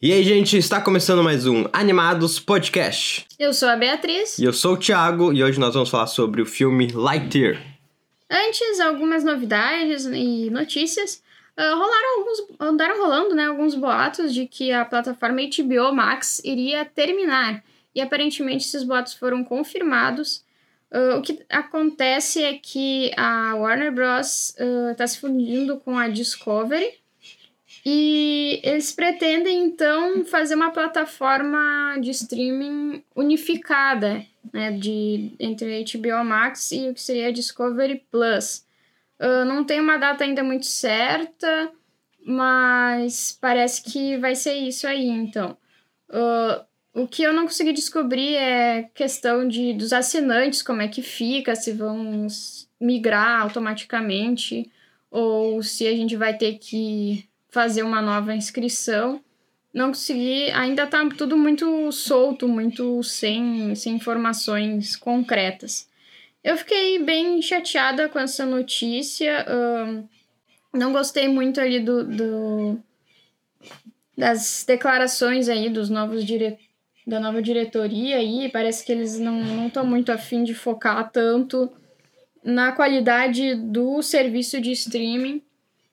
E aí, gente, está começando mais um Animados Podcast. Eu sou a Beatriz. E eu sou o Thiago e hoje nós vamos falar sobre o filme Lightyear. Antes, algumas novidades e notícias. Uh, rolaram alguns, andaram rolando, né, alguns boatos de que a plataforma HBO Max iria terminar. E aparentemente esses boatos foram confirmados. Uh, o que acontece é que a Warner Bros. está se fundindo com a Discovery e eles pretendem então fazer uma plataforma de streaming unificada, né, de entre HBO Max e o que seria a Discovery Plus. Uh, não tem uma data ainda muito certa, mas parece que vai ser isso aí, então. Uh, o que eu não consegui descobrir é questão de dos assinantes, como é que fica, se vão migrar automaticamente ou se a gente vai ter que fazer uma nova inscrição. Não consegui, ainda tá tudo muito solto, muito sem, sem informações concretas. Eu fiquei bem chateada com essa notícia. Uh, não gostei muito ali do, do, das declarações aí dos novos dire, da nova diretoria aí. Parece que eles não estão muito afim de focar tanto na qualidade do serviço de streaming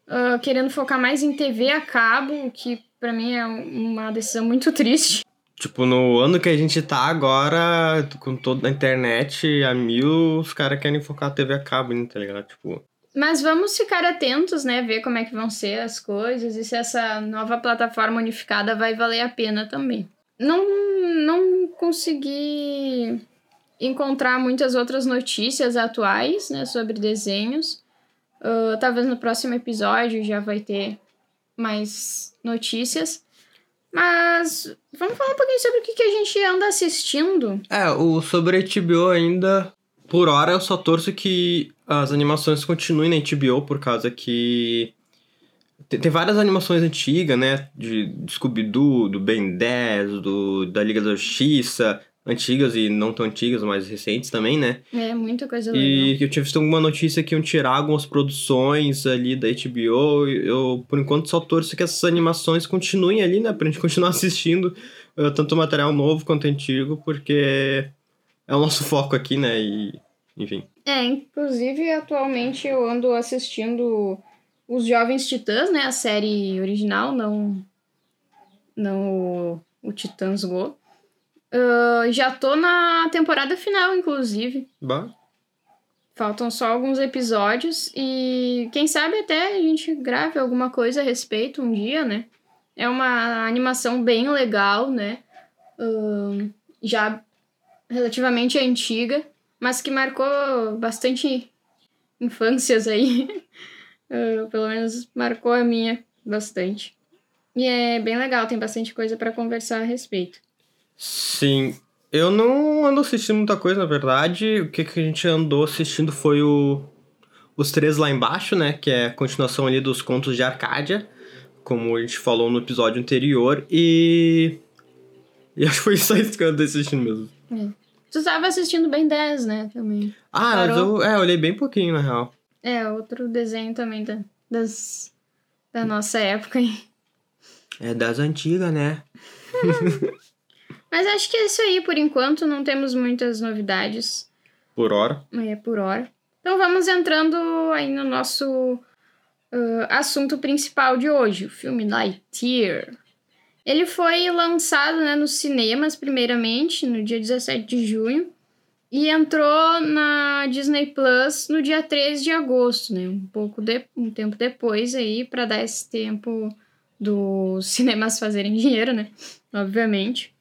uh, querendo focar mais em TV a cabo, o que para mim é uma decisão muito triste. Tipo, no ano que a gente tá agora, com toda a internet a mil, os caras querem focar a TV a cabo, né, tá ligado? Tipo. Mas vamos ficar atentos, né? Ver como é que vão ser as coisas e se essa nova plataforma unificada vai valer a pena também. Não, não consegui encontrar muitas outras notícias atuais, né, sobre desenhos. Uh, talvez no próximo episódio já vai ter mais notícias. Mas vamos falar um pouquinho sobre o que, que a gente anda assistindo. É, o sobre a HBO ainda, por hora eu só torço que as animações continuem na HBO, por causa que tem, várias animações antigas, né? De, Scooby-Doo, do Ben 10, do, da Liga da Justiça, antigas e não tão antigas, mas recentes também, né? É, muita coisa legal. E eu tinha visto alguma notícia que iam tirar algumas produções ali da HBO. Eu, por enquanto, só torço que essas animações continuem ali, né? Pra gente continuar assistindo uh, tanto material novo quanto antigo, porque é o nosso foco aqui, né? E, enfim. É, inclusive, atualmente eu ando assistindo Os Jovens Titãs, né? A série original, não, não o, o Titãs Go. Uh, já tô na temporada final, inclusive. Bah. Faltam só alguns episódios e quem sabe até a gente grave alguma coisa a respeito um dia, né? É uma animação bem legal, né? Uh, já relativamente antiga, mas que marcou bastante infâncias aí. uh, pelo menos marcou a minha bastante. E é bem legal, tem bastante coisa para conversar a respeito. Sim. Eu não ando assistindo muita coisa, na verdade. O que, que a gente andou assistindo foi o Os Três Lá Embaixo, né? Que é a continuação ali dos contos de Arcádia, como a gente falou no episódio anterior. E. E acho que foi só isso que eu andei assistindo mesmo. É. Tu estava assistindo bem 10, né? Também. Ah, eu, é, eu olhei bem pouquinho, na real. É, outro desenho também da, das, da nossa época aí. É das antigas, né? Mas acho que é isso aí, por enquanto, não temos muitas novidades. Por hora. É, por hora. Então vamos entrando aí no nosso uh, assunto principal de hoje, o filme Lightyear. Ele foi lançado né, nos cinemas, primeiramente, no dia 17 de junho, e entrou na Disney Plus no dia 13 de agosto, né? Um pouco de, um tempo depois aí, para dar esse tempo dos cinemas fazerem dinheiro, né? Obviamente.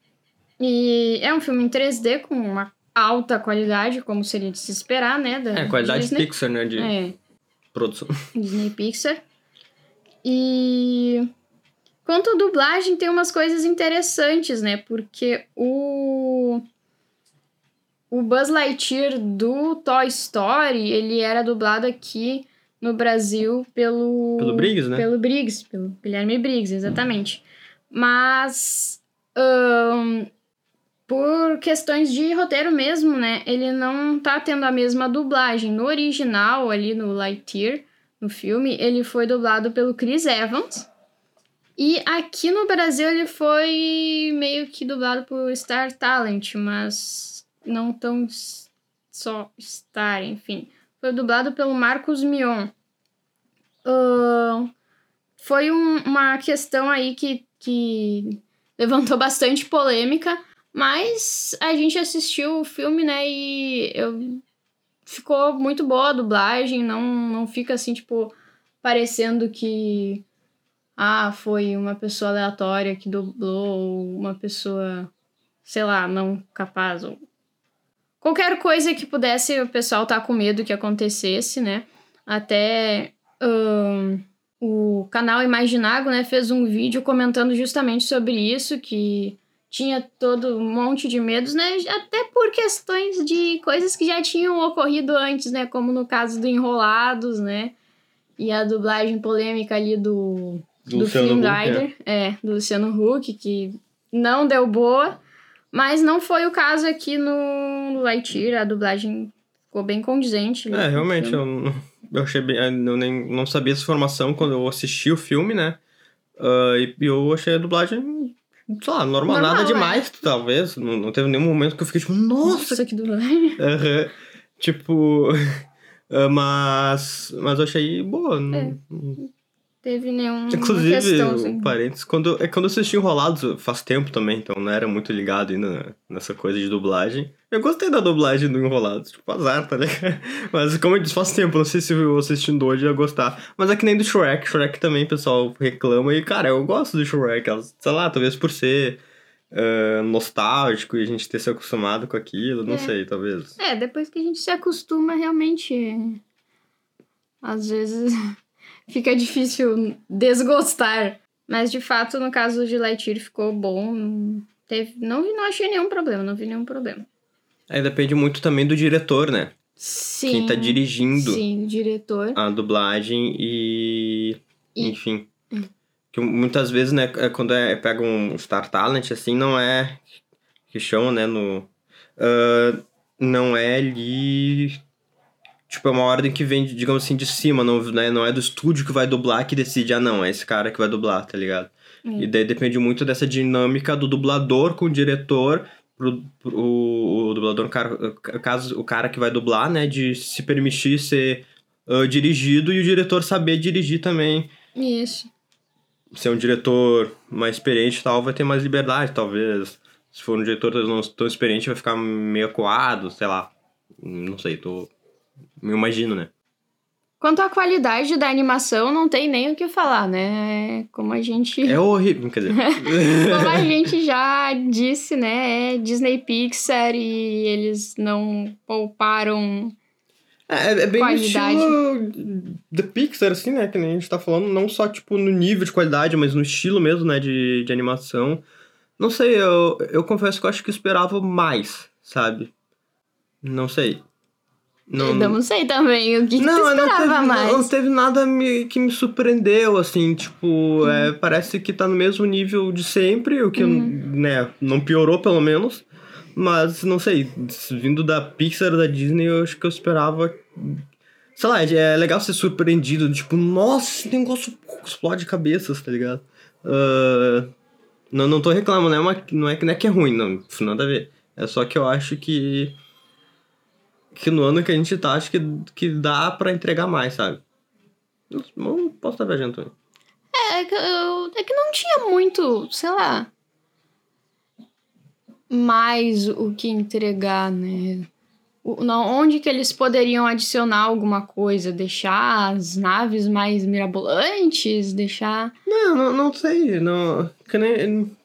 E é um filme em 3D com uma alta qualidade, como seria de se esperar, né? Da é, qualidade Disney. Pixar, né? De é. produção. Disney Pixar. E quanto à dublagem, tem umas coisas interessantes, né? Porque o o Buzz Lightyear do Toy Story, ele era dublado aqui no Brasil pelo pelo Briggs, né? Pelo Briggs, pelo Guilherme Briggs, exatamente. Mas um, por questões de roteiro mesmo, né? Ele não tá tendo a mesma dublagem. No original, ali no Lightyear, no filme, ele foi dublado pelo Chris Evans. E aqui no Brasil ele foi meio que dublado por Star Talent, mas não tão só Star, enfim. Foi dublado pelo Marcos Mion. Uh, foi um, uma questão aí que, que levantou bastante polêmica, mas a gente assistiu o filme, né, e eu, ficou muito boa a dublagem, não, não fica assim, tipo, parecendo que ah, foi uma pessoa aleatória que dublou, ou uma pessoa, sei lá, não capaz, ou qualquer coisa que pudesse o pessoal tá com medo que acontecesse, né? Até um, o canal Imaginago, né, fez um vídeo comentando justamente sobre isso, que tinha todo um monte de medos, né? Até por questões de coisas que já tinham ocorrido antes, né? Como no caso do Enrolados, né? E a dublagem polêmica ali do, do, do Flynn Rider, é. é, do Luciano Huck, que não deu boa. Mas não foi o caso aqui no, no Lightyear, a dublagem ficou bem condizente. É, realmente, eu, eu achei bem. Eu nem, não sabia essa informação quando eu assisti o filme, né? Uh, e eu achei a dublagem sei lá, normal, normal nada demais, é. talvez. Não, não teve nenhum momento que eu fiquei tipo, nossa! Nossa, que dublagem. Uhum. Tipo. mas. Mas eu achei boa. É. Não, teve nenhum. Inclusive, questão, assim. parênteses, quando, é quando eu assisti Enrolados faz tempo também, então não era muito ligado ainda nessa coisa de dublagem. Eu gostei da dublagem do Enrolados, tipo, azar, tá ligado? Mas como eu disse, faz tempo, não sei se eu assistindo hoje ia gostar. Mas é que nem do Shrek, Shrek também pessoal reclama e, cara, eu gosto do Shrek, sei lá, talvez por ser. Uh, nostálgico e a gente ter se acostumado com aquilo, não é. sei, talvez. É, depois que a gente se acostuma, realmente. Às vezes fica difícil desgostar. Mas de fato, no caso de Lightyear ficou bom. Teve, não, não achei nenhum problema, não vi nenhum problema. Aí depende muito também do diretor, né? Sim. Quem tá dirigindo. Sim, o diretor. A dublagem e. e... Enfim. Hum. Que muitas vezes, né, é quando é, pega um Star Talent, assim, não é. Que chama, né, no. Uh, não é ali Tipo, é uma ordem que vem, digamos assim, de cima, não, né? não é do estúdio que vai dublar que decide, ah, não, é esse cara que vai dublar, tá ligado? Hum. E daí depende muito dessa dinâmica do dublador com o diretor, pro, pro o, o dublador, caso, o cara que vai dublar, né, de se permitir ser uh, dirigido e o diretor saber dirigir também. Isso. Se é um diretor mais experiente e tal, vai ter mais liberdade, talvez. Se for um diretor não tão experiente, vai ficar meio acuado, sei lá. Não sei, tô me imagino, né? Quanto à qualidade da animação, não tem nem o que falar, né? Como a gente. É horrível, quer dizer. Como a gente já disse, né? É Disney Pixar e eles não pouparam. É, é bem qualidade. estilo The Pixar, assim, né? Que nem a gente tá falando, não só, tipo, no nível de qualidade, mas no estilo mesmo, né? De, de animação. Não sei, eu, eu confesso que eu acho que esperava mais, sabe? Não sei. Não, eu não sei também o que, não, que esperava não teve, mais. Não teve nada me, que me surpreendeu, assim, tipo, uhum. é, parece que tá no mesmo nível de sempre, o que, uhum. né, não piorou pelo menos. Mas, não sei, vindo da Pixar, da Disney, eu acho que eu esperava... Sei lá, é legal ser surpreendido, tipo, nossa, esse negócio explode cabeças, tá ligado? Uh, não, não tô reclamando, não é, uma, não, é, não é que é ruim, não, nada a ver. É só que eu acho que que no ano que a gente tá, acho que, que dá para entregar mais, sabe? Não posso estar viajando também. É, é que, eu, é que não tinha muito, sei lá, mais o que entregar, né? O, não, onde que eles poderiam adicionar alguma coisa? Deixar as naves mais mirabolantes? Deixar. Não, não, não sei. Não, que nem,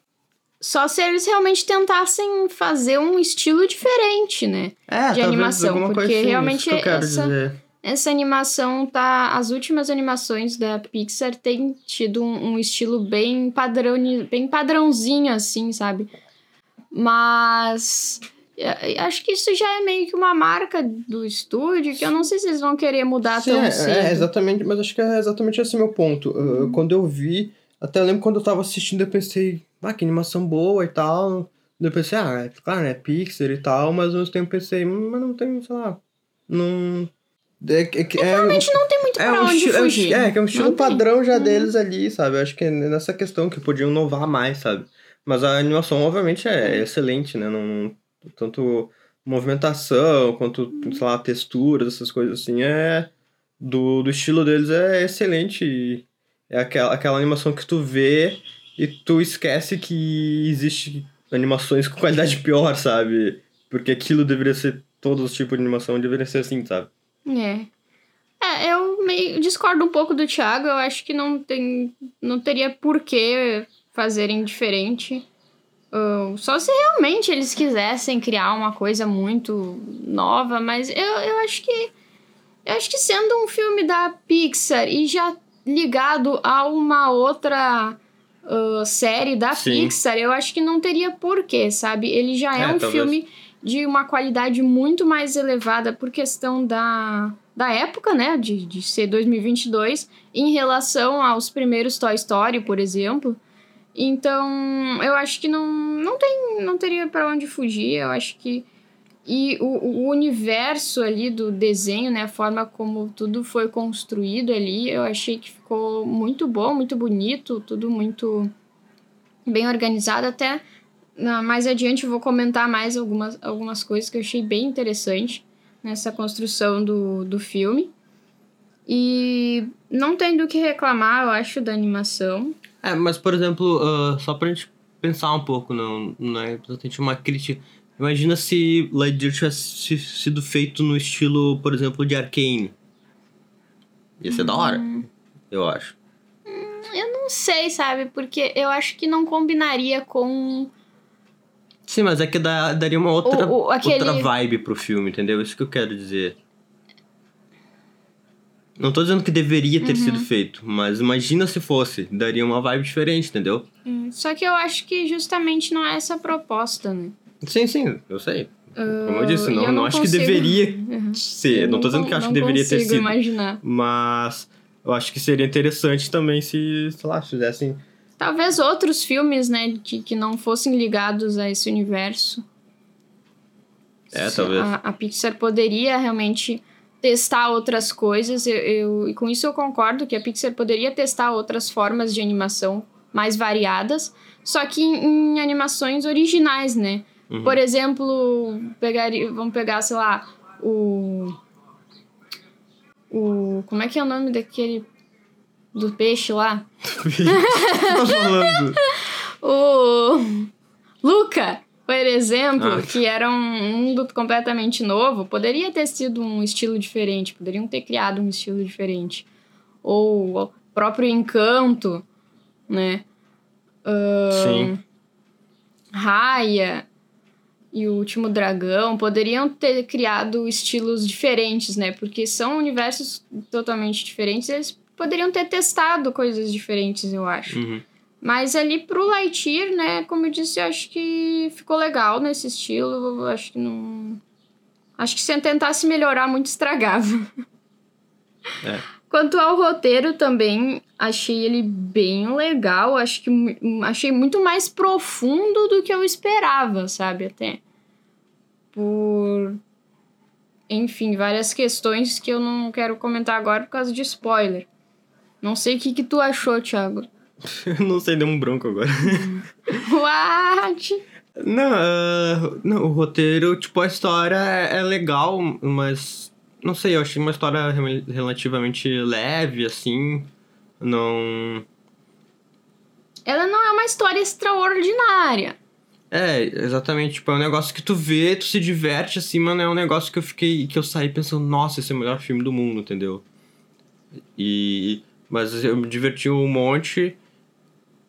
só se eles realmente tentassem fazer um estilo diferente, né? É, de animação. Porque assim, realmente essa, dizer. essa animação tá. As últimas animações da Pixar têm tido um, um estilo bem padrão, bem padrãozinho, assim, sabe? Mas acho que isso já é meio que uma marca do estúdio que eu não sei se eles vão querer mudar Sim, tão é, cedo. É, exatamente, mas acho que é exatamente esse meu ponto. Uh, quando eu vi, até lembro quando eu tava assistindo, eu pensei, ah, que animação boa e tal. Daí eu pensei, ah, é, claro, é Pixar e tal, mas ao mesmo tempo pensei, mas não tem, sei lá, não... É, é, é, Realmente não tem muito é pra um onde estilo, é fugir. é, que é um estilo Não tem. padrão já Uhum. deles ali, sabe? Eu acho que é nessa questão que podiam inovar mais, sabe? Mas a animação, obviamente, é excelente, né? Não, tanto movimentação quanto, sei lá, texturas, essas coisas assim, é... Do, do estilo deles é excelente. É aquela, aquela animação que tu vê e tu esquece que existe animações com qualidade pior, sabe? Porque aquilo deveria ser... Todos os tipos de animação deveriam ser assim, sabe? É. É, eu meio discordo um pouco do Thiago. Eu acho que não tem. Não teria por que fazerem diferente. Ah, só se realmente eles quisessem criar uma coisa muito nova, mas eu, eu acho que. Eu acho que sendo um filme da Pixar e já ligado a uma outra ah, série da Sim. Pixar, eu acho que não teria porquê, sabe? Ele já é, É, um talvez. filme de uma qualidade muito mais elevada por questão da, da época, né? De, de ser 2022, em relação aos primeiros Toy Story, por exemplo. Então, eu acho que não, não, tem, não teria para onde fugir. Eu acho que. E o, o universo ali do desenho, né? A forma como tudo foi construído ali, eu achei que ficou muito bom, muito bonito, tudo muito bem organizado. Até mais adiante eu vou comentar mais algumas, algumas coisas que eu achei bem interessante nessa construção do, do filme. E não tem do que reclamar, eu acho, da animação. É, mas por exemplo, ah, só pra gente pensar um pouco, não, não é exatamente uma crítica. Imagina se Lightyear tivesse sido feito no estilo, por exemplo, de Arcane. Ia ser da hora, eu acho. Eu não sei, sabe? Porque eu acho que não combinaria com. Sim, mas é que dá- daria uma outra, O- o- aquele- outra vibe pro filme, entendeu? Isso que eu quero dizer. Não tô dizendo que deveria ter Uhum. sido feito, mas imagina se fosse. Daria uma vibe diferente, entendeu? Hum, Só que eu acho que justamente não é essa a proposta, né? Sim, sim, eu sei. Como eu Ah, disse, não, eu não, não acho consigo- que deveria Uhum. ser. não tô dizendo que eu acho que deveria ter sido. imaginar. Mas eu acho que seria interessante também se, sei lá, fizessem. Talvez outros filmes, né, que, que não fossem ligados a esse universo. É, talvez. A, a Pixar poderia realmente testar outras coisas. Eu, eu- e com isso eu concordo que a Pixar poderia testar outras formas de animação mais variadas, só que em, em animações originais, né? Uhum. Por exemplo, pegaria, vamos pegar, sei lá, o. O. Como é que é o nome daquele. Do peixe lá? tá falando? O. Luca, por exemplo, Ah. que era um mundo completamente novo, poderia ter sido um estilo diferente, poderiam ter criado um estilo diferente. Ou o próprio Encanto, né? Sim. Raya e o Último Dragão poderiam ter criado estilos diferentes, né? Porque são universos totalmente diferentes, eles poderiam ter testado coisas diferentes, eu acho. Uhum. Mas ali pro Lightyear, né, como eu disse, eu acho que ficou legal nesse estilo, eu acho que não... Acho que se tentasse melhorar, muito estragava. É. Quanto ao roteiro também, achei ele bem legal, acho que achei muito mais profundo do que eu esperava, sabe, até. Por enfim, várias questões que eu não quero comentar agora por causa de spoiler. Não sei o que que tu achou, Thiago. não sei, deu um bronco agora. What? Não, ah, não, o roteiro, tipo, a história é é legal, mas não sei, eu achei uma história rel- relativamente leve, assim. Não. Ela não é uma história extraordinária. É, exatamente, tipo, é um negócio que tu vê, tu se diverte, assim, mas não é um negócio que eu fiquei, que eu saí pensando, nossa, esse é o melhor filme do mundo, entendeu? E. Mas eu me diverti um monte.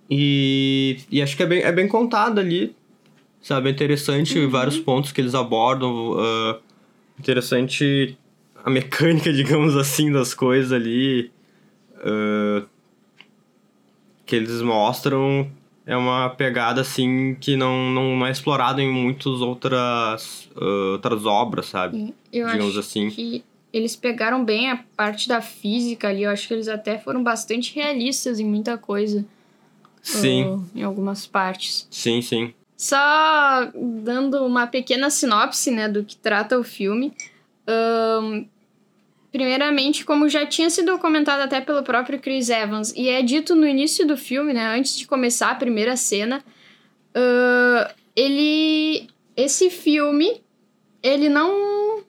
E. E acho que é bem, é bem contado ali. Sabe? É interessante vários pontos que eles abordam. ah, interessante a mecânica, digamos assim, das coisas ali. ah, que eles mostram é uma pegada assim que não, não é explorada em muitas outras, ah, outras obras, sabe? Eu Digamos acho assim. que eles pegaram bem a parte da física ali. Eu acho que eles até foram bastante realistas em muita coisa. Sim, em algumas partes. sim, sim. Só dando uma pequena sinopse, né, do que trata o filme. Ahn, Primeiramente, como já tinha sido comentado até pelo próprio Chris Evans, e é dito no início do filme, né, antes de começar a primeira cena, uh, ele. Esse filme, ele não.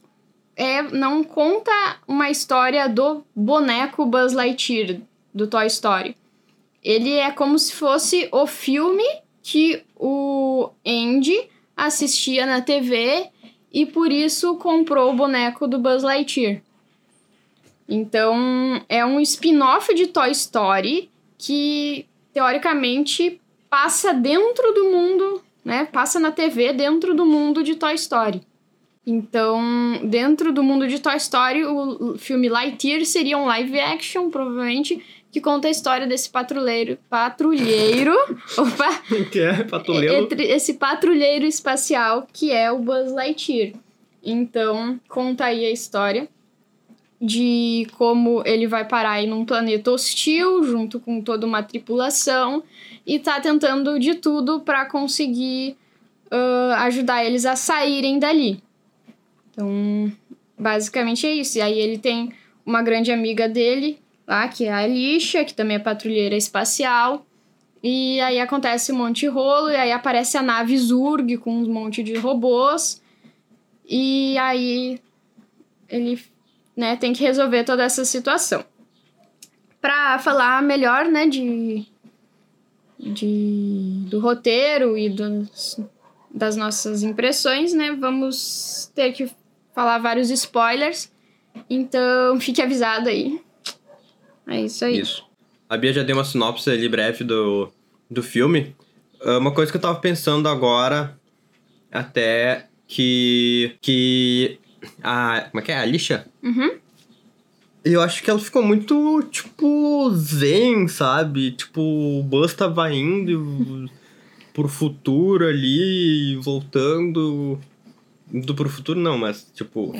É, não conta uma história do boneco Buzz Lightyear, do Toy Story. Ele é como se fosse o filme que o Andy assistia na TV e por isso comprou o boneco do Buzz Lightyear. Então, é um spin-off de Toy Story que teoricamente passa dentro do mundo, né? Passa na TV dentro do mundo de Toy Story. Então, dentro do mundo de Toy Story, o filme Lightyear seria um live action, provavelmente, que conta a história desse patrulheiro. Patrulheiro. opa! Que é patrulheiro. Entre esse patrulheiro espacial que é o Buzz Lightyear. Então, conta aí a história de como ele vai parar aí num planeta hostil, junto com toda uma tripulação, e tá tentando de tudo para conseguir uh, ajudar eles a saírem dali. Então, basicamente é isso. E aí ele tem uma grande amiga dele, lá, que é a Alicia, que também é patrulheira espacial. E aí acontece um monte de rolo, e aí aparece a nave Zurg com um monte de robôs. E aí ele né, tem que resolver toda essa situação. Para falar melhor, né, de, de do roteiro e dos, das nossas impressões, né, vamos ter que falar vários spoilers. Então, fique avisado aí. É isso aí. Isso. A Bia já deu uma sinopse ali breve do, do filme. Ah, uma coisa que eu tava pensando agora, até que. que. A. Como é que é? A Alicia? Uhum. Eu acho que ela ficou muito, tipo, zen, sabe? Tipo, o Buzz tava indo pro futuro ali, voltando. Indo pro futuro não, mas, tipo,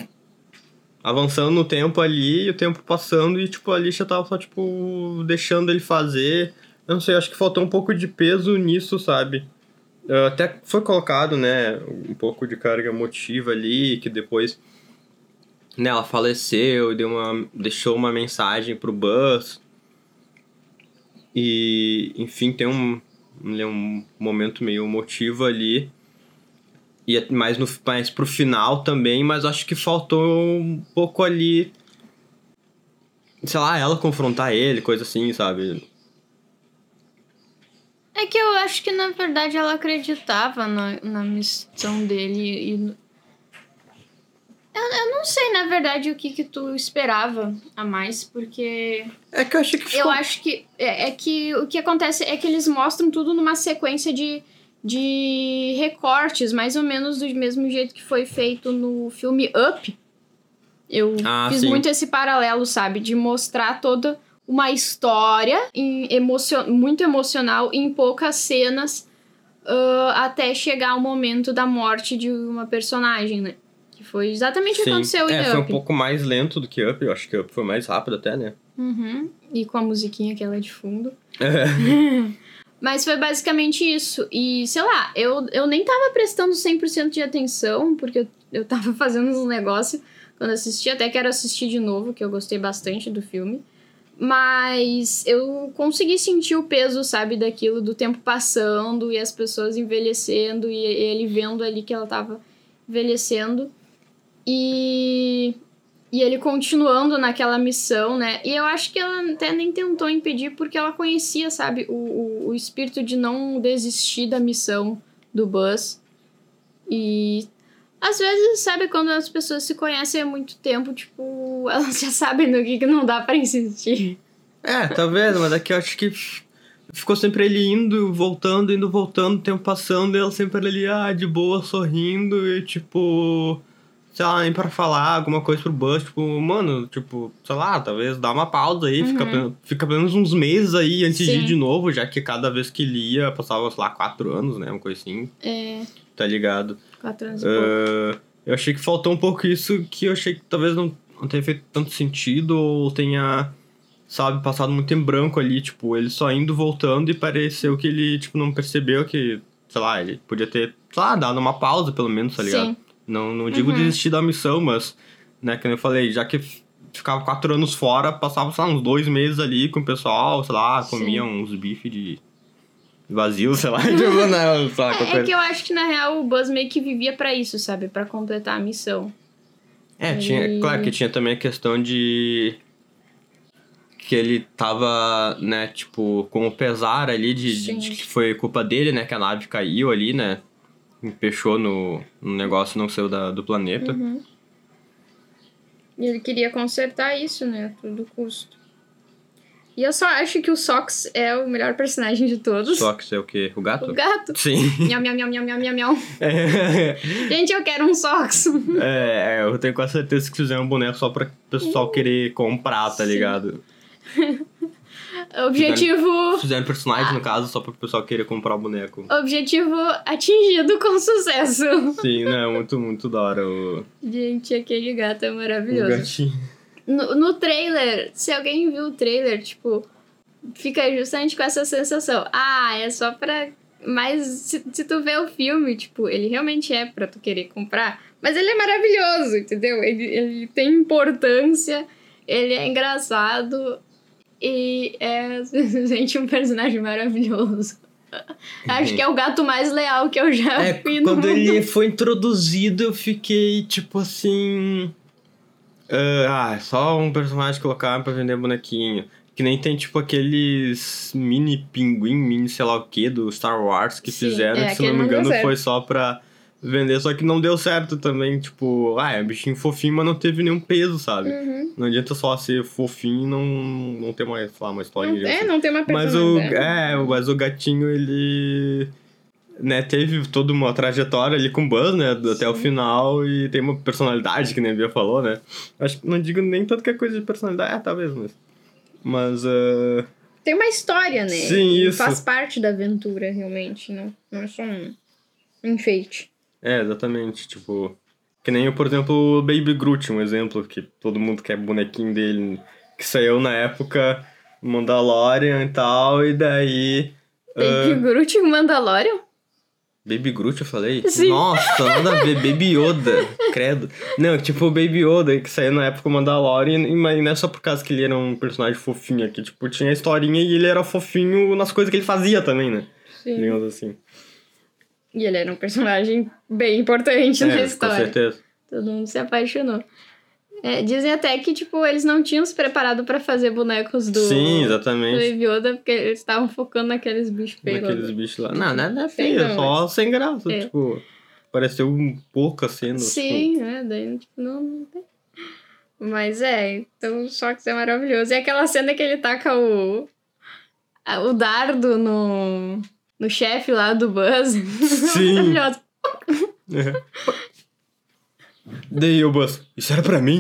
avançando no tempo ali, o tempo passando, e tipo, a Alicia tava só, tipo, deixando ele fazer. Eu não sei, acho que faltou um pouco de peso nisso, sabe? Até foi colocado, né, um pouco de carga emotiva ali, que depois né, ela faleceu, deu uma, deixou uma mensagem pro Buzz. E, enfim, tem um, um momento meio emotivo ali e é mais, no, mais pro final também, mas acho que faltou um pouco ali. Sei lá, ela confrontar ele, coisa assim, sabe? É que eu acho que na verdade ela acreditava na, na missão dele e. Eu, eu não sei, na verdade, o que, que tu esperava a mais, porque. É que eu achei que ficou... Eu acho que. É, é que o que acontece é que eles mostram tudo numa sequência de de recortes, mais ou menos do mesmo jeito que foi feito no filme Up. Eu Ah, fiz sim. muito esse paralelo, sabe? De mostrar toda uma história em emocio muito emocional em poucas cenas ah, até chegar ao momento da morte de uma personagem, né? Foi exatamente o que aconteceu é, em foi um Up. pouco mais lento do que Up. Eu acho que Up foi mais rápido até, né? Uhum. E com a musiquinha que ela é de fundo. Mas foi basicamente isso. E, sei lá, eu, eu nem tava prestando 100% de atenção, porque eu, eu tava fazendo uns negócios quando assisti. Até quero assistir de novo, que eu gostei bastante do filme. Mas eu consegui sentir o peso, sabe, daquilo, do tempo passando e as pessoas envelhecendo e ele vendo ali que ela tava envelhecendo. E e ele continuando naquela missão, né? E eu acho que ela até nem tentou impedir, porque ela conhecia, sabe, o, o, o espírito de não desistir da missão do Buzz. E às vezes, sabe, quando as pessoas se conhecem há muito tempo, tipo, elas já sabem no que, que não dá pra insistir. É, talvez, mas aqui eu acho que ficou sempre ele indo, voltando, indo, voltando, o tempo passando, e ela sempre ali, ah, de boa, sorrindo, e tipo, sei lá, nem pra falar alguma coisa pro Buzz, tipo, mano, tipo, sei lá, talvez dá uma pausa aí, fica, apenas- fica pelo menos uns meses aí antes de Sim. ir de novo, já que cada vez que ele ia, passava, sei lá, quatro anos, né, uma coisa assim, É, tá ligado? quatro anos. Ah, eu achei que faltou um pouco isso que eu achei que talvez não, não tenha feito tanto sentido ou tenha, sabe, passado muito em branco ali, tipo, ele só indo voltando e pareceu que ele, tipo, não percebeu que, sei lá, ele podia ter, sei lá, dado uma pausa pelo menos, tá ligado? Sim. Não, não digo Uhum. desistir da missão, mas, né, como eu falei, já que ficava quatro anos fora, passava, sei lá, uns dois meses ali com o pessoal, sei lá, Sim. comia uns bifes de vazio, sei lá, tipo, não, sei lá, qualquer É, é que eu acho que na real o Buzz meio que vivia pra isso, sabe? Pra completar a missão. É, tinha, claro que tinha também a questão de que ele tava, né, tipo, com o pesar ali de, de- de que foi culpa dele, né, que a nave caiu ali, né, empechou no, no negócio não saiu da, do planeta. Uhum. E ele queria consertar isso, né? A todo custo. E eu só acho que o Sox é o melhor personagem de todos. Isso é o quê? O gato? O gato. Sim. Miau, miau, miau, miau, miau, miau, miau. é, Gente, eu quero um Sox. é, eu tenho quase certeza que fizeram um boneco só pra o pessoal querer comprar, tá Sim. ligado? Objetivo. Fizeram personagem, no caso, só pra o pessoal querer comprar o boneco. Objetivo atingido com sucesso. Sim, né, muito, muito da hora o, Gente, aquele gato é o maravilhoso. gatinho. No, no trailer, se alguém viu o trailer, tipo, fica justamente com essa sensação. Ah, é só pra. Mas se, se tu vê o filme, tipo, ele realmente é pra tu querer comprar. Mas ele é maravilhoso, entendeu? Ele, ele tem importância, ele é engraçado e é simplesmente um personagem maravilhoso. Acho que é o gato mais leal que eu já É, vi no quando mundo. ele foi introduzido, eu fiquei tipo assim. ah, é só um personagem colocar pra vender bonequinho. Que nem tem tipo aqueles mini pinguim, mini sei lá o que do Star Wars que Sim, fizeram, é, que se não me engano certo. foi só pra vender, só que não deu certo também. Tipo, ah, é um bichinho fofinho, mas não teve nenhum peso, sabe? Uhum. Não adianta só ser fofinho e não, não ter uma, sei lá, uma história. Não, é, não tem uma Mas o, é, mas o gatinho, ele. Né, teve toda uma trajetória ali com o Buzz, né? do- Até o Sim. final e tem uma personalidade, que nem a Bia falou, né? Acho que não digo nem tanto que é coisa de personalidade, é, talvez, mas. Mas. ah, Tem uma história, né? Sim, E isso. Faz parte da aventura, realmente. Não, não é só um enfeite. É, exatamente. Tipo. Que nem, por exemplo, o Baby Groot, um exemplo, que todo mundo quer bonequinho dele, que saiu na época Mandalorian e tal, e daí. Baby Groot e Mandalorian? Baby Groot, eu falei? Sim. Nossa, nada a ver. Baby Yoda, credo. Não, tipo o Baby Yoda, que saiu na época Mandalorian, e mas não é só por causa que ele era um personagem fofinho aqui. Tipo, tinha a historinha e ele era fofinho nas coisas que ele fazia também, né? Sim. Digamos assim. E ele era um personagem bem importante na É, com história. certeza. Todo mundo se apaixonou. É, dizem até que, tipo, eles não tinham se preparado pra fazer bonecos do, Sim, do exatamente. Yoda, porque eles estavam focando naqueles bichos feios. Naqueles bichos lá. Não, nada é Feio feio, não, só sem graça. É. Tipo, pareceu um pouco a cena. Sim, né? Daí, tipo, não, não tem. Mas é, então o Sox é maravilhoso. E aquela cena que ele taca o. o dardo no. No chefe lá do Buzz. Sim. Tipo... Daí o Buzz, isso era pra mim?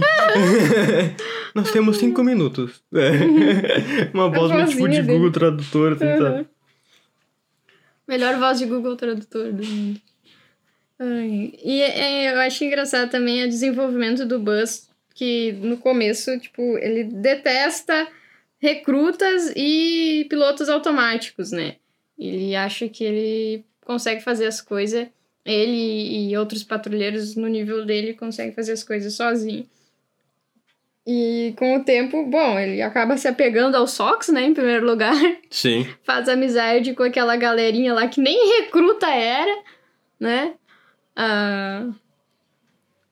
Nós temos cinco minutos. É. Uma voz meio tipo de dele. Google Tradutor, assim, Uhum. sabe? Melhor voz de Google Tradutor do mundo. Ai, E é, eu acho engraçado também o desenvolvimento do Buzz, que no começo, tipo, ele detesta recrutas e pilotos automáticos, né? Ele acha que ele consegue fazer as coisas, ele e outros patrulheiros no nível dele conseguem fazer as coisas sozinho. E com o tempo, bom, ele acaba se apegando ao Sox, né, em primeiro lugar Sim. faz amizade com aquela galerinha lá que nem recruta era, né? A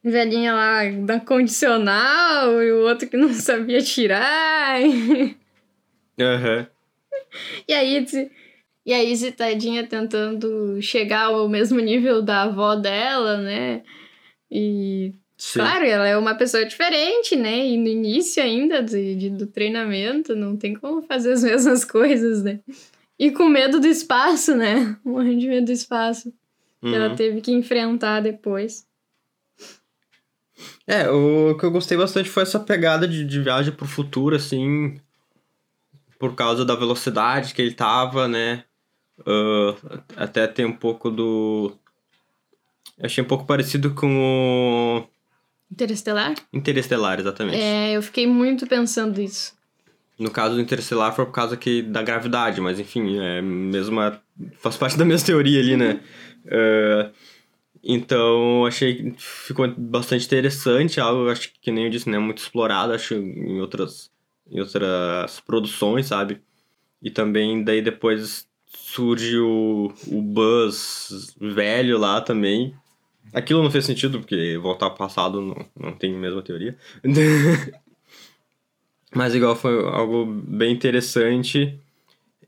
velhinha lá da condicional e o outro que não sabia tirar. Aham. E aí, Izzy- e a Izzy tadinha tentando chegar ao mesmo nível da avó dela, né? E Sim. Claro, ela é uma pessoa diferente, né? E no início ainda de, de- do treinamento, não tem como fazer as mesmas coisas, né? E com medo do espaço, né? Morrendo de medo do espaço. Que ela Uhum. teve que enfrentar depois. É, o que eu gostei bastante foi essa pegada de, de viagem pro futuro, assim, por causa da velocidade que ele tava, né? Ah, até tem um pouco do. Achei um pouco parecido com o Interestelar? Interestelar, exatamente. É, eu fiquei muito pensando isso. No caso do Interestelar foi por causa que, da gravidade, mas enfim, é mesma, faz parte da mesma teoria ali, né? Ah, Então, achei ficou bastante interessante, algo acho que nem eu disse, né, muito explorado, acho em outras em outras produções, sabe? E também daí depois surge o, o Buzz velho lá também. Aquilo não fez sentido, porque voltar ao passado não, não tem a mesma teoria. Mas igual foi algo bem interessante.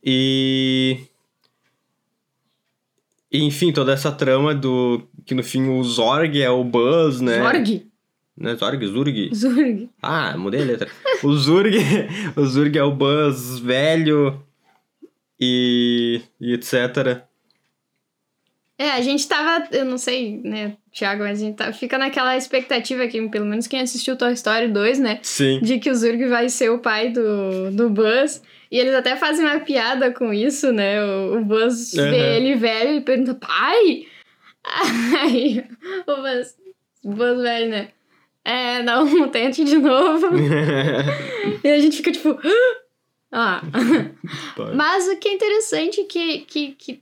E. enfim, toda essa trama do. Que no fim o Zorg é o Buzz, né? Zorg? Não é Zorg? Zurg? Zurg. Ah, mudei a letra. o Zurg. o Zurg é o Buzz velho. E. e etc. É, a gente tava, eu não sei, né, Thiago, mas a gente tá, fica naquela expectativa aqui, pelo menos quem assistiu Toy Story 2, né? Sim. De que o Zurg vai ser o pai do, do Buzz. E eles até fazem uma piada com isso, né? O, o Buzz Uhum. vê ele velho e pergunta, pai? Aí o Buzz, o Buzz velho, né? É, não, tente de novo. e a gente fica tipo. Ah. Mas o que é interessante é que, que, que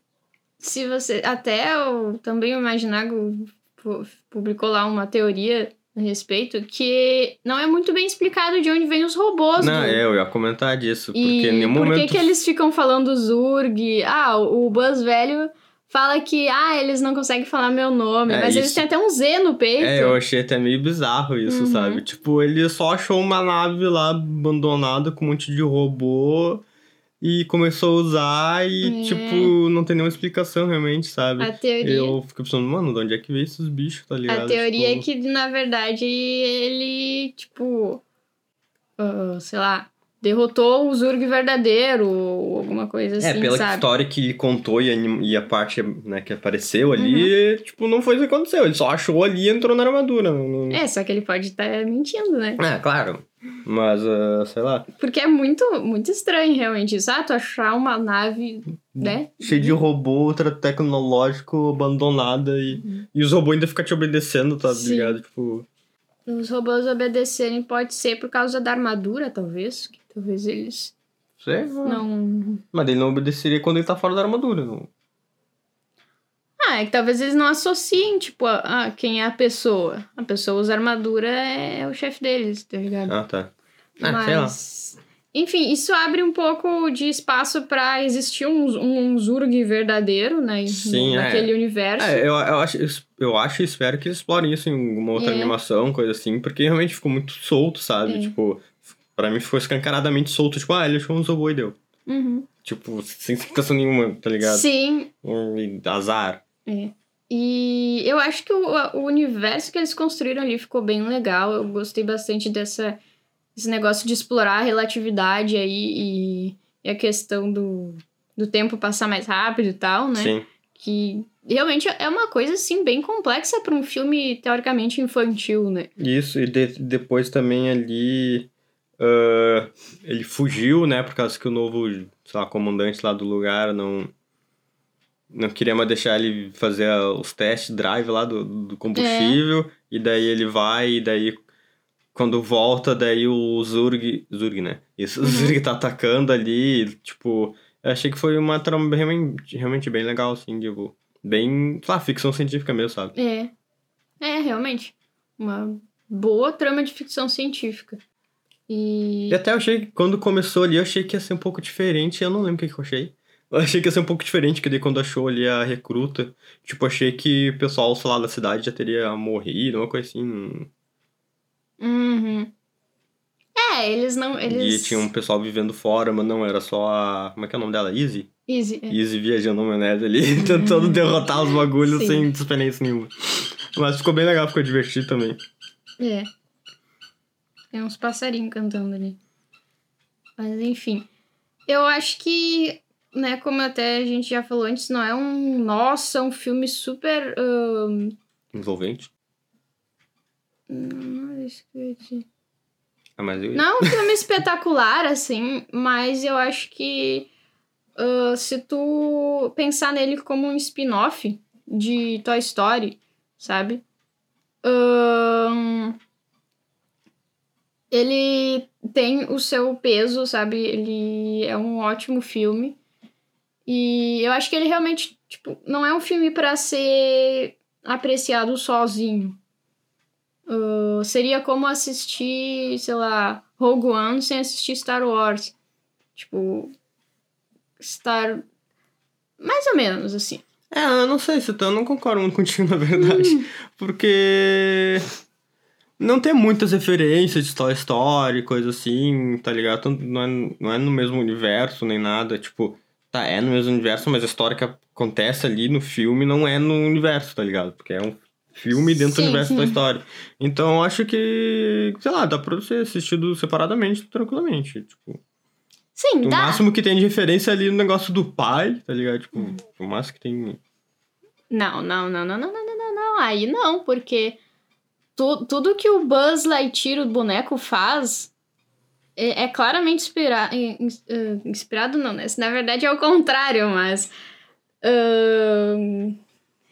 se você. Até o, também o Imaginago pu- publicou lá uma teoria a respeito que não é muito bem explicado de onde vêm os robôs. Não, do- é, eu ia comentar disso. Porque e em nenhum por momento. que eles ficam falando Zurg? Ah, o Buzz velho fala que ah, eles não conseguem falar meu nome, É, mas eles isso- têm até um Z no peito. É, eu achei até meio bizarro isso, Uhum. sabe? Tipo, ele só achou uma nave lá abandonada com um monte de robô e começou a usar e, É. tipo, não tem nenhuma explicação realmente, sabe? A teoria, Eu fico pensando, mano, de onde é que veio esses bichos, tá ligado? a teoria Tipo, é que, na verdade, ele, tipo, ah, sei lá, derrotou o Zurg verdadeiro, ou alguma coisa assim, É, pela sabe? história que ele contou e a, e a parte né, que apareceu ali, Uhum. tipo, não foi isso que aconteceu. Ele só achou ali e entrou na armadura. Não, É, só que ele pode estar mentindo, né? É, claro. Mas, ah, sei lá, Porque é muito, muito estranho, realmente, isso. Ah, tu achar uma nave, né? cheio de robô ultra tecnológico abandonada e, e os robôs ainda ficam te obedecendo, tá Uhum. Sim. ligado? Tipo, Os robôs obedecerem pode ser por causa da armadura, talvez. Talvez eles sei. não. Mas ele não obedeceria quando ele tá fora da armadura. Não. Ah, é que talvez eles não associem, tipo, a, a quem é a pessoa. A pessoa usa armadura é o chefe deles, tá ligado? Ah, tá. Ah, sei lá. Mas. Enfim, isso abre um pouco de espaço pra existir um, um Zurg verdadeiro, né? Sim, é. naquele universo. É, eu, eu, acho, eu acho e espero que eles explorem isso em alguma outra É. animação, coisa assim, porque realmente ficou muito solto, sabe? É. Tipo, pra mim ficou escancaradamente solto, tipo, ah, ele achou um robô e deu. Uhum. Tipo, sem explicação nenhuma, tá ligado? Sim, Um, azar. É. E eu acho que o, o universo que eles construíram ali ficou bem legal. Eu gostei bastante dessa, desse negócio de explorar a relatividade aí e, e a questão do, do tempo passar mais rápido e tal, né? Sim. Que realmente é uma coisa, assim, bem complexa para um filme teoricamente infantil, né? Isso, e de- depois também ali. Ah, ele fugiu, né? Por causa que o novo, sei lá, comandante lá do lugar não. Não queria mais deixar ele fazer os test drive lá do, do combustível. E daí ele vai, e daí. Quando volta, daí o Zurg. Zurg, né? Isso, o Uhum. Zurg tá atacando ali. Tipo, eu achei que foi uma trama realmente, realmente bem legal, assim, tipo. Bem, sei lá, ficção científica mesmo, sabe? É. É, realmente. Uma boa trama de ficção científica. E. E até eu achei que quando começou ali, eu achei que ia ser um pouco diferente. Eu não lembro o que, que eu achei. Eu achei que ia ser um pouco diferente, que daí quando achou ali a recruta, tipo, achei que o pessoal, sei lá, da cidade já teria morrido, uma coisa assim. Uhum. É, eles não. Eles... E tinha um pessoal vivendo fora, mas não, era só a. Como é que é o nome dela? Easy? Easy. é. Easy viajando na maionese ali, tentando derrotar os bagulhos Sim. sem experiência nenhuma. Mas ficou bem legal, ficou divertido também. É. Tem uns passarinhos cantando ali. Mas enfim. Eu acho que, né, como até a gente já falou antes, não é um. Nossa, um filme super. ahn, Envolvente. Não é isso que eu ia dizer. Ah, mas eu. Não é um filme espetacular, assim, mas eu acho que ah, se tu pensar nele como um spin-off de Toy Story, sabe? Ahn, ele tem o seu peso, sabe? Ele é um ótimo filme. E eu acho que ele realmente, tipo, não é um filme pra ser apreciado sozinho. Uh, seria como assistir, sei lá, Rogue One sem assistir Star Wars. Tipo, Star. Mais ou menos, assim. É, eu não sei se eu não concordo muito contigo, na verdade. Hum. Porque não tem muitas referências de Toy Story, coisa assim, tá ligado? Tanto, não, é, não é no mesmo universo nem nada, tipo, tá, é no mesmo universo, mas a história que acontece ali no filme não é no universo, tá ligado? Porque é um filme dentro sim, do universo sim. da história. Então acho que, sei lá, dá pra você assistir separadamente, tranquilamente, tipo. Sim, O máximo que tem de referência ali é no negócio do pai, tá ligado? Tipo, uhum. o máximo que tem. Não, não, não, não, não, não, não, não, aí não, porque tu, tudo que o Buzz Lightyear, o boneco, faz é, é claramente inspira, in- in- eh, inspirado, não, né? Na verdade é o contrário, mas. ahn,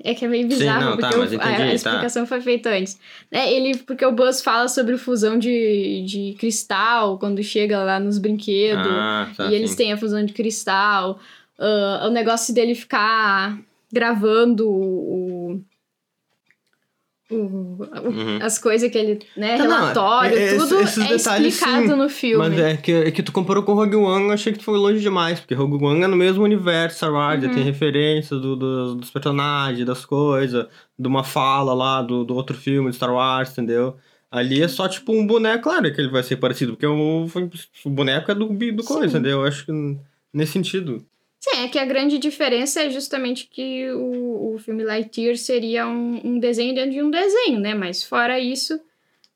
é que é meio bizarro, não, tá, porque mas o- a- entendi, a, tá. explicação foi feita antes. Né, ele, porque o Buzz fala sobre fusão de, de cristal quando chega lá nos brinquedos. Ah, tá. E eles sim. têm a fusão de cristal. ah, o negócio dele ficar gravando o. o- Uhum. as coisas que ele. né, Tá, não, relatório, é- é- tudo esses é detalhes, explicado sim, no filme. Mas é que, é que tu comparou com Rogue One, eu achei que tu foi longe demais, porque Rogue One é no mesmo universo, Star Wars, Uhum. tem referências do, do- dos personagens, das coisas, de uma fala lá do, do outro filme de Star Wars, entendeu? Ali é só tipo um boneco, claro que ele vai ser parecido, porque o, o boneco é do, do coisa, entendeu? Eu acho que nesse sentido. Sim, é que a grande diferença é justamente que o, o filme Lightyear seria um, um desenho dentro de um desenho, né? Mas fora isso,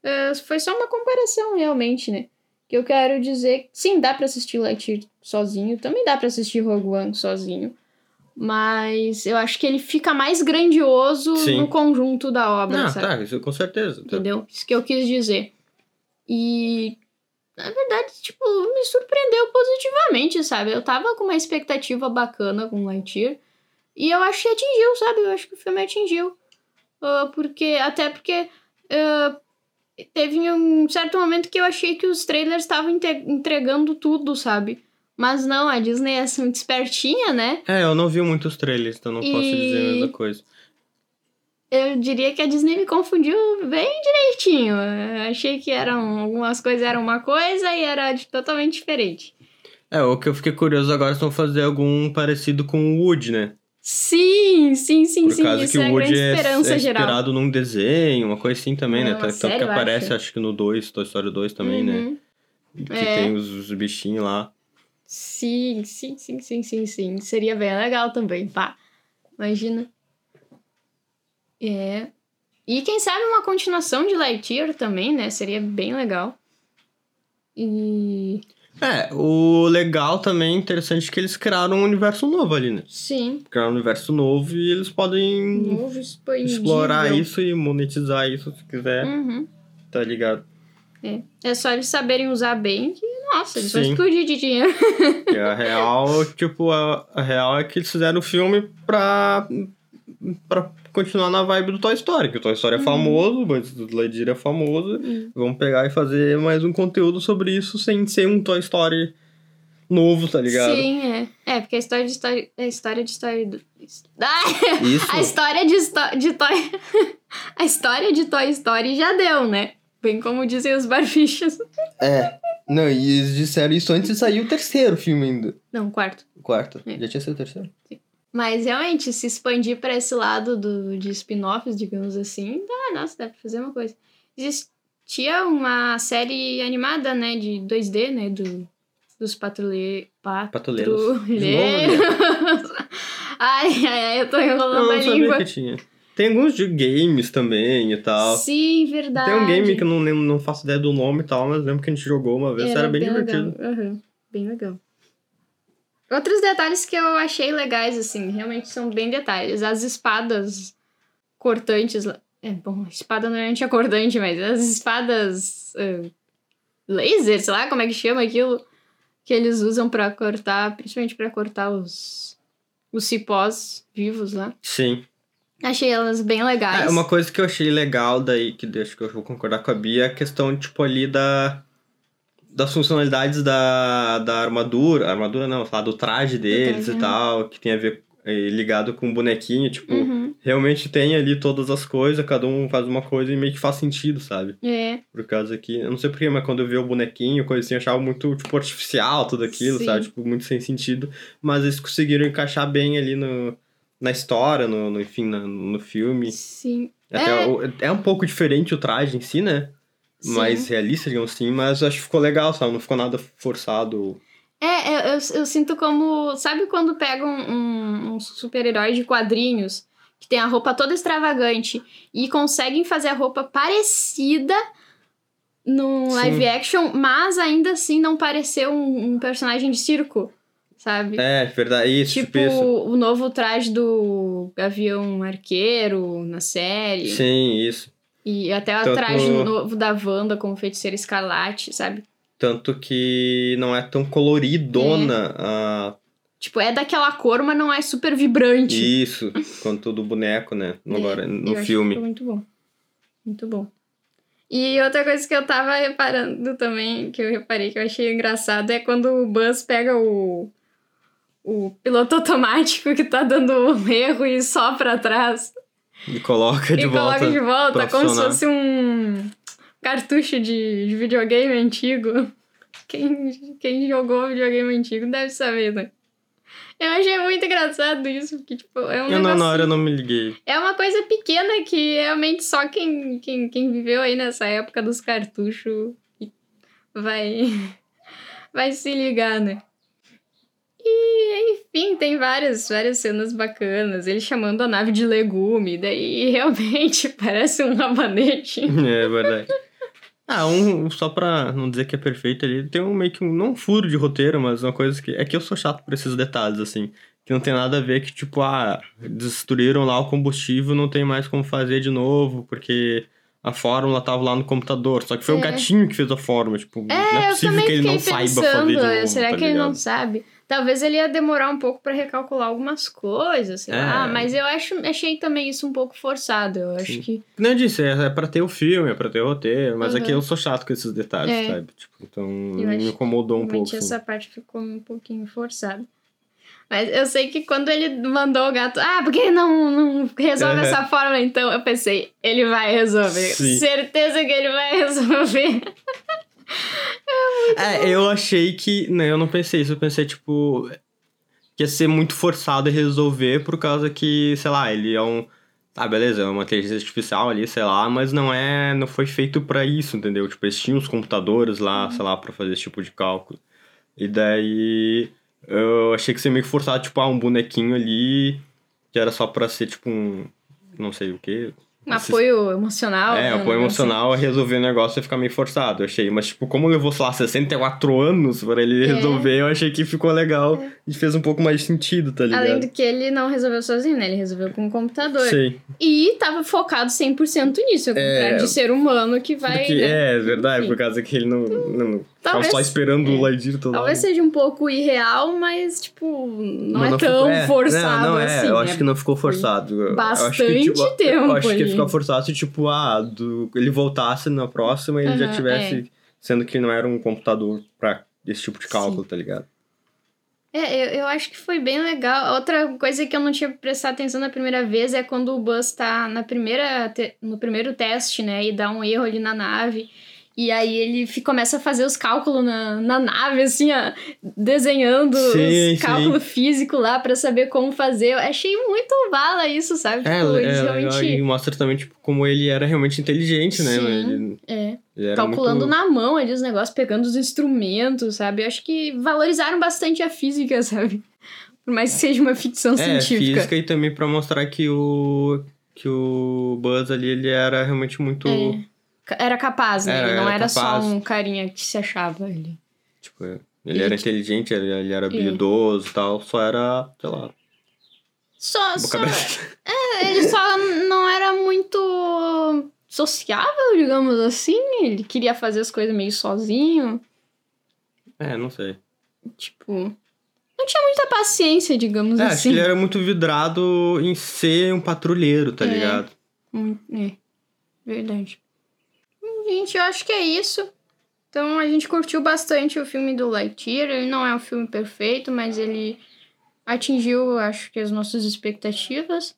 eh, foi só uma comparação realmente, né? Que eu quero dizer, sim, dá pra assistir Lightyear sozinho, também dá pra assistir Rogue One sozinho, mas eu acho que ele fica mais grandioso Sim. no conjunto da obra, Não, sabe? tá, isso com certeza. tá. Entendeu? Isso que eu quis dizer. E, na verdade, tipo, me surpreendeu positivamente, sabe? Eu tava com uma expectativa bacana com Lightyear. E eu acho que atingiu, sabe? Eu acho que o filme atingiu. Ah, porque, até porque ah, teve um certo momento que eu achei que os trailers estavam entregando tudo, sabe? Mas não, a Disney é muito espertinha, né? É, eu não vi muitos trailers, então não posso dizer a E- mesma coisa. Eu diria que a Disney me confundiu bem direitinho. Eu achei que eram algumas coisas eram uma coisa e era totalmente diferente. É, o que eu fiquei curioso agora é se vão fazer algum parecido com o Woody, né? Sim, sim, sim, Por sim. causa Isso que é o Woody é, esperança é inspirado num desenho, uma coisa assim também, né? Uma Tanto que aparece, acho. acho. que no 2, Toy Story 2 também, né? Uhum. Que É. tem os, os bichinhos lá. Sim, sim, sim, sim, sim, sim. Seria bem legal também, pá. Imagina. É. E quem sabe uma continuação de Lightyear também, né? Seria bem legal. E. É, o legal também, interessante, é que eles criaram um universo novo ali, né? Sim. Criaram um universo novo e eles podem Novo explorar isso e monetizar isso se quiser, Uhum. tá ligado? É. é só eles saberem usar bem que, nossa, eles vão Sim. explodir de dinheiro. E a real, tipo, a, a real é que eles fizeram o filme pra, pra continuar na vibe do Toy Story, que o Toy Story é Uhum. famoso, mas o Lightyear é famoso. Hum. Vamos pegar e fazer mais um conteúdo sobre isso sem ser um Toy Story novo, tá ligado? Sim, é. É, porque a história de história. A história de história. Do... Ah, Isso. a história de, de Toy. a história de Toy Story já deu, né? Bem como dizem os barbichos. É. Não, e eles disseram isso antes de sair o terceiro filme ainda. Não, quarto. O quarto. É. Já tinha sido o terceiro? Mas realmente, se expandir pra esse lado do, de spin-offs, digamos assim, dá, nossa, dá pra fazer uma coisa. Existia uma série animada, né, de 2D, né, do, dos patrulhe... Patrulheiros. Patrulheiros. ai, ai, ai, eu tô enrolando Não, a não sabia língua. que tinha. Tem alguns de games também e tal. Sim, verdade. Tem um game que eu não, lembro- não faço ideia do nome e tal, mas lembro que a gente jogou uma vez, era, bem, divertido. Legal. Aham, bem legal. Outros detalhes que eu achei legais, assim, realmente são bem detalhes. As espadas cortantes. É, bom, espada normalmente é cortante, mas as espadas ah, laser, sei lá como é que chama aquilo, que eles usam pra cortar, principalmente pra cortar os, os cipós vivos lá. Sim. Achei elas bem legais. É, uma coisa que eu achei legal daí, que acho que eu vou concordar com a Bia, é a questão, tipo, ali da. Das funcionalidades da, da armadura. Armadura não, falar do traje deles traje, e né? tal, que tem a ver eh, ligado com o bonequinho, tipo, Uhum. realmente tem ali todas as coisas, cada um faz uma coisa e meio que faz sentido, sabe? É. Por causa que, eu não sei porquê, mas quando eu vi o bonequinho, coisa assim, eu achava muito, tipo, artificial tudo aquilo, Sim. sabe? Tipo, muito sem sentido. Mas eles conseguiram encaixar bem ali no, na história, no, no enfim, na- no filme. Sim. Até É. é um pouco diferente o traje em si, né? Sim. Mais realista, digamos assim, mas acho que ficou legal, sabe? Não ficou nada forçado. É, eu, eu, eu sinto como. Sabe quando pega um, um, um super-herói de quadrinhos, que tem a roupa toda extravagante, e conseguem fazer a roupa parecida no Sim. live action, mas ainda assim não parecer um, um personagem de circo, sabe? É, verdade, isso, Tipo tipo isso. o novo traje do Gavião Arqueiro na série. Sim, isso. E até o Tanto- traje novo da Wanda como feiticeira escarlate, sabe? Tanto que não é tão coloridona a Tipo, é daquela cor, mas não é super vibrante. Isso, quanto do boneco, né? É, agora, eu no filme. muito bom. Muito bom. E outra coisa que eu tava reparando também, que eu reparei que eu achei engraçado, é quando o Buzz pega o, o piloto automático que tá dando um erro e só pra trás. E coloca de e volta. coloca de volta, como se fosse um cartucho de, de videogame antigo. Quem, quem jogou videogame antigo deve saber, né? Eu achei muito engraçado isso, porque, tipo, é um Eu não, na hora eu não me liguei. é uma coisa pequena que realmente só quem, quem, quem viveu aí nessa época dos cartuchos vai, vai se ligar, né? E, enfim, tem várias, várias cenas bacanas. Ele chamando a nave de legume, daí realmente parece um rabanete. É verdade. Ah, um, só pra não dizer que é perfeito ali, tem um meio que um, não um furo de roteiro, mas uma coisa que. É que eu sou chato por esses detalhes, assim. Que não tem nada a ver que, tipo, ah, destruíram lá o combustível, não tem mais como fazer de novo, porque a fórmula tava lá no computador. Só que foi o É. gatinho que fez a fórmula, tipo, não é possível que ele não saiba fazer de novo. será tá que ele não ligado? sabe? Talvez ele ia demorar um pouco pra recalcular algumas coisas, sei É. lá, mas eu acho, achei também isso um pouco forçado. Eu acho Sim. que Não, disse, é, é pra ter o filme, é pra ter o roteiro, mas Uhum. aqui eu sou chato com esses detalhes, É. sabe? Tipo, então Eu me incomodou um pouco. assim. essa parte ficou um pouquinho forçada. Mas eu sei que quando ele mandou o gato, ah, por que não, não resolve Uhum. essa forma? Então eu pensei, ele vai resolver. Sim. Certeza que ele vai resolver. É, eu achei que. Não, eu não pensei isso. Eu pensei, tipo. Que ia ser muito forçado a resolver por causa que, sei lá, ele é um. Ah, beleza, é uma inteligência artificial ali, sei lá, mas não é. Não foi feito pra isso, entendeu? Tipo, eles tinham os computadores lá, sei lá, pra fazer esse tipo de cálculo. E daí. Eu achei que ia ser meio forçado, tipo, ah, um bonequinho ali. Que era só pra ser, tipo, um. Não sei o quê. Um apoio emocional. É, né, apoio um negócio emocional a resolver o negócio e ficar meio forçado, eu achei. Mas, tipo, como levou, sei lá, 64 anos pra ele É. resolver, eu achei que ficou legal e fez um pouco mais de sentido, tá assim. ligado? Além do que ele não resolveu sozinho, né? Ele resolveu com o computador. Sei. E tava focado 100% nisso, ao contrário de ser humano que vai. Porque, né? é, verdade, Enfim. por causa que ele não. não tava Talvez- só esperando é. o Lightyear toda Talvez hora. seja um pouco irreal, mas, tipo, não, é ficou- tão é, forçado não, não é, assim. Eu né? acho que não ficou forçado. Eu- eu acho bastante que, tipo, tempo Eu acho que ia ali. ficar forçado se, tipo, ah, do, ele voltasse na próxima e ele já tivesse. Sendo que não era um computador pra esse tipo de cálculo, tá ligado? É, eu, eu acho que foi bem legal. Outra coisa que eu não tinha prestado atenção na primeira vez é quando o Buzz tá na primeira te- no primeiro teste, né? E dá um erro ali na nave. E aí ele fi- começa a fazer os cálculos na, na nave, assim, ó, desenhando Sim, os cálculos físicos lá pra saber como fazer. Eu achei muito bala isso, sabe? É, Tipo, eles é, realmente. e mostra também, tipo, como ele era realmente inteligente, né? Sim. Ele, É. calculando muito... na mão ali os negócios, pegando os instrumentos, sabe? Eu acho que valorizaram bastante a física, sabe? Por mais que seja uma ficção É, científica. física e também pra mostrar que o... Que o Buzz ali, ele era realmente muito... É. Era capaz, né? Era, ele não era era, só um carinha que se achava ali. Tipo, ele, Ele era inteligente, ele, ele era habilidoso e tal. Só era, sei lá, Só, só é, ele só não era muito sociável, digamos assim. Ele queria fazer as coisas meio sozinho. É, não sei. Tipo, não tinha muita paciência, digamos É, acho que assim. ele era muito vidrado em ser um patrulheiro, tá É. ligado? É, verdade. Gente, eu acho que é isso. Então a gente curtiu bastante o filme do Lightyear. Ele não é um filme perfeito, mas ele atingiu, acho que, as nossas expectativas.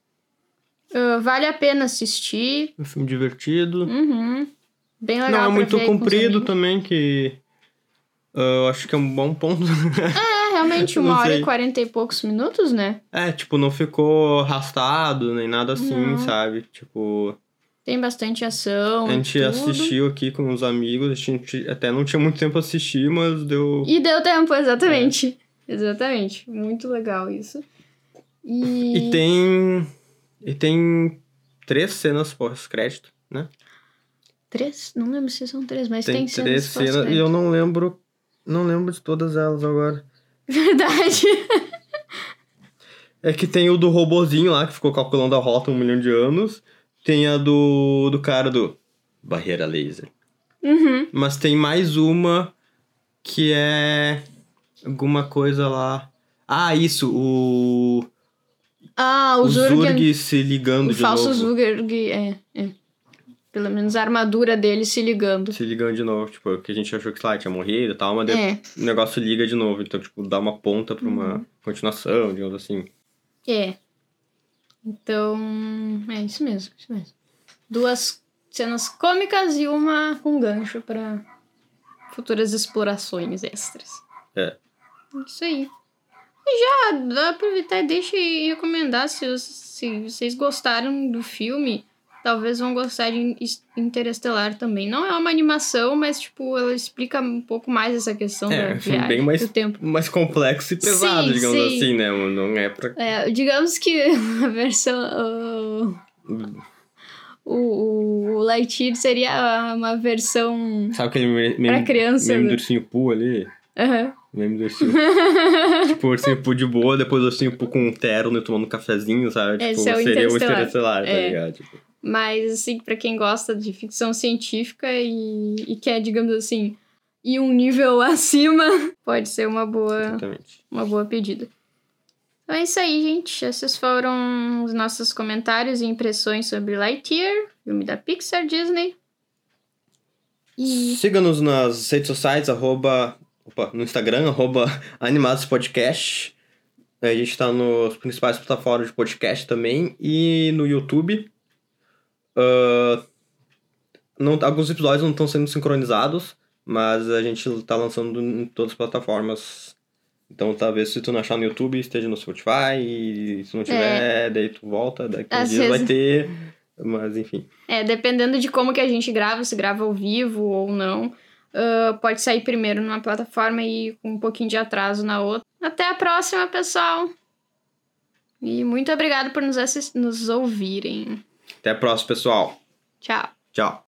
Ah, vale a pena assistir. É um filme divertido. Uhum. Bem legal. Não é muito com comprido amigos. também, que ah, eu acho que é um bom ponto. É, realmente, Eu uma hora e quarenta e poucos minutos, né? é, tipo, não ficou arrastado, nem nada assim, Não. sabe? Tipo, Tem bastante ação. a gente tudo. assistiu aqui com os amigos, a gente até não tinha muito tempo pra assistir, mas deu. E deu tempo, exatamente. Exatamente. Muito legal isso. E, E tem. E tem três cenas pós-crédito, né? Três? Não lembro se são três, mas Tem, tem, três cenas cenas. E eu não lembro. Não lembro de todas elas agora. Verdade. É que tem o do robozinho lá, que ficou calculando a rota um milhão de anos. Tem a do, do cara do Barreira Laser. Uhum. Mas tem mais uma que é alguma coisa lá. Ah, isso, o, Ah, o, o Zurg. Zurg se ligando o de falso novo. Zurg, é, é. Pelo menos a armadura dele se ligando. Se ligando de novo, tipo, que a gente achou que, lá, tinha morrido e tal, mas É, o negócio liga de novo. Então, tipo, dá uma ponta pra uma Uhum. continuação, digamos assim. é. Então, é isso mesmo, isso mesmo. Duas cenas cômicas e uma com gancho para futuras explorações extras. É. Isso aí. E já dá aproveitar e deixa e recomendar se, se vocês gostaram do filme. Talvez vão gostar de In- Interestelar também. Não é uma animação, mas, tipo, ela explica um pouco mais essa questão É, da viagem bem mais- do tempo. Mais complexo e pesado, Sim, digamos sim. assim, né? Não é pra. É, digamos que a versão... O, o, o Lightyear seria uma versão... Sabe aquele me- meme, Pra criança, meme né? do ursinho Poo ali? Aham. Meme do ursinho Tipo, ursinho Poo de boa, depois o ursinho Poo com um terno e tomando um cafezinho, sabe? Esse tipo, é seria o Interestelar. Interestelar, tá É. ligado? Tipo, Mas, assim, pra quem gosta de ficção científica e, e quer, digamos assim, ir um nível acima, pode ser uma boa, exatamente. uma boa pedida. Então é isso aí, gente. Esses foram os nossos comentários e impressões sobre Lightyear, filme da Pixar Disney. E Siga-nos nas redes sociais, arroba, opa, no Instagram, arroba Animados Podcast. A gente tá nos principais plataformas de podcast também e no YouTube. Ah, não, alguns episódios não estão sendo sincronizados, mas a gente tá lançando em todas as plataformas. Então talvez se tu não achar no YouTube, esteja no Spotify, e se não tiver, daí tu volta, daqui Às dias vai vezes- ter. Mas enfim. É, dependendo de como que a gente grava, se grava ao vivo ou não, ah, pode sair primeiro numa plataforma e com um pouquinho de atraso na outra. Até a próxima, pessoal! E muito obrigado por nos, nos ouvirem. Até a próxima, pessoal. Tchau! Tchau.